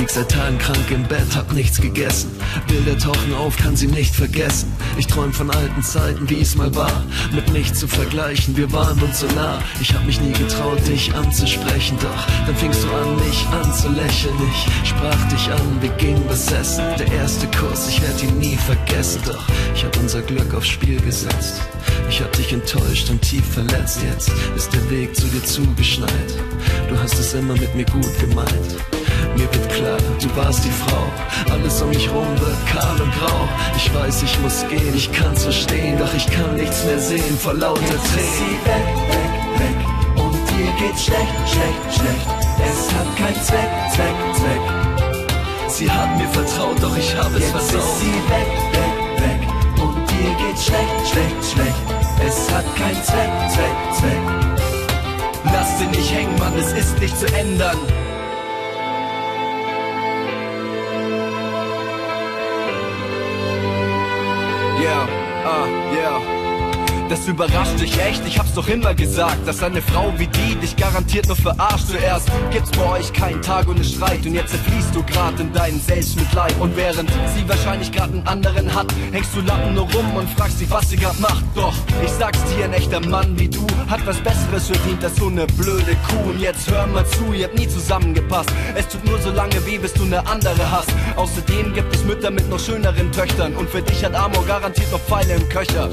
Lag seit Tagen krank im Bett, hab nichts gegessen. Bilder tauchen auf, kann sie nicht vergessen. Ich träum von alten Zeiten, wie es mal war. Mit nichts zu vergleichen, wir waren uns so nah. Ich hab mich nie getraut, dich anzusprechen. Doch dann fingst du an, mich anzulächeln. Ich sprach dich an, wir gingen was essen. Der erste Kuss, ich werd ihn nie vergessen. Doch ich hab unser Glück aufs Spiel gesetzt. Ich hab dich enttäuscht und tief verletzt. Jetzt ist der Weg zu dir zugeschneit. Du hast es immer mit mir gut gemeint. Warst die Frau. Alles um mich rum wird kahl und grau. Ich weiß, ich muss gehen, ich kann's verstehen, doch ich kann nichts mehr sehen vor lauter Tränen. sie weg, weg, weg. Und dir geht's schlecht, schlecht, schlecht. Es hat keinen Zweck, Zweck, Zweck. Sie hat mir vertraut, doch ich habe es ist versaut. sie weg, weg, weg. Und dir geht's schlecht, schlecht, schlecht. Es hat keinen Zweck, Zweck, Zweck. Lass sie nicht hängen, Mann, es ist nicht zu ändern. Yeah, uh, yeah. Das überrascht dich echt, ich hab's doch immer gesagt, dass eine Frau wie die dich garantiert nur verarscht. Zuerst gibt's bei euch keinen Tag ohne Streit und jetzt zerfließt du grad in deinen Selbstmitleid. Und während sie wahrscheinlich grad einen anderen hat, hängst du Lappen nur rum und fragst dich, was sie grad macht. Doch, ich sag's dir, ein echter Mann wie du hat was Besseres verdient als so eine blöde Kuh. Und jetzt hör mal zu, ihr habt nie zusammengepasst. Es tut nur so lange weh, bis du eine andere hast. Außerdem gibt es Mütter mit noch schöneren Töchtern und für dich hat Amor garantiert noch Pfeile im Köcher.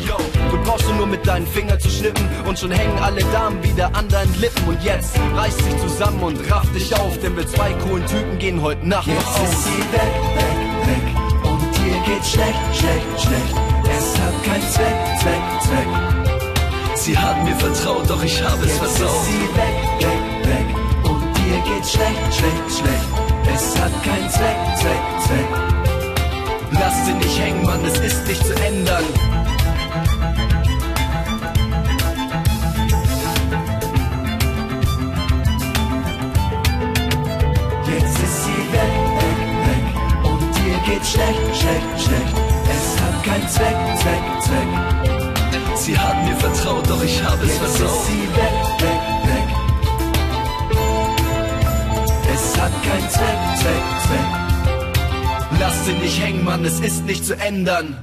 Du brauchst nur mit deinen Fingern zu schnippen und schon hängen alle Damen wieder an deinen Lippen. Und jetzt reiß dich zusammen und raff dich auf, denn wir zwei coolen Typen gehen heute Nacht noch Jetzt ist sie weg, weg, weg. Und dir geht's schlecht, schlecht, schlecht. Es hat keinen Zweck, Zweck, Zweck. Sie hat mir vertraut, doch ich habe es Jetzt ist versaut. sie weg, weg, weg. Und dir geht's schlecht, schlecht, schlecht. Es hat keinen Zweck, Zweck, Zweck. Lass sie nicht hängen, Mann, es ist nicht zu ändern. Geht's schlecht, schlecht, schlecht. Es hat keinen Zweck, Zweck, Zweck. Sie hat mir vertraut, doch ich habe es Jetzt ist versaut. sie weg, weg, weg. Es hat keinen Zweck, Zweck, Zweck. Lass sie nicht hängen, Mann, es ist nicht zu ändern.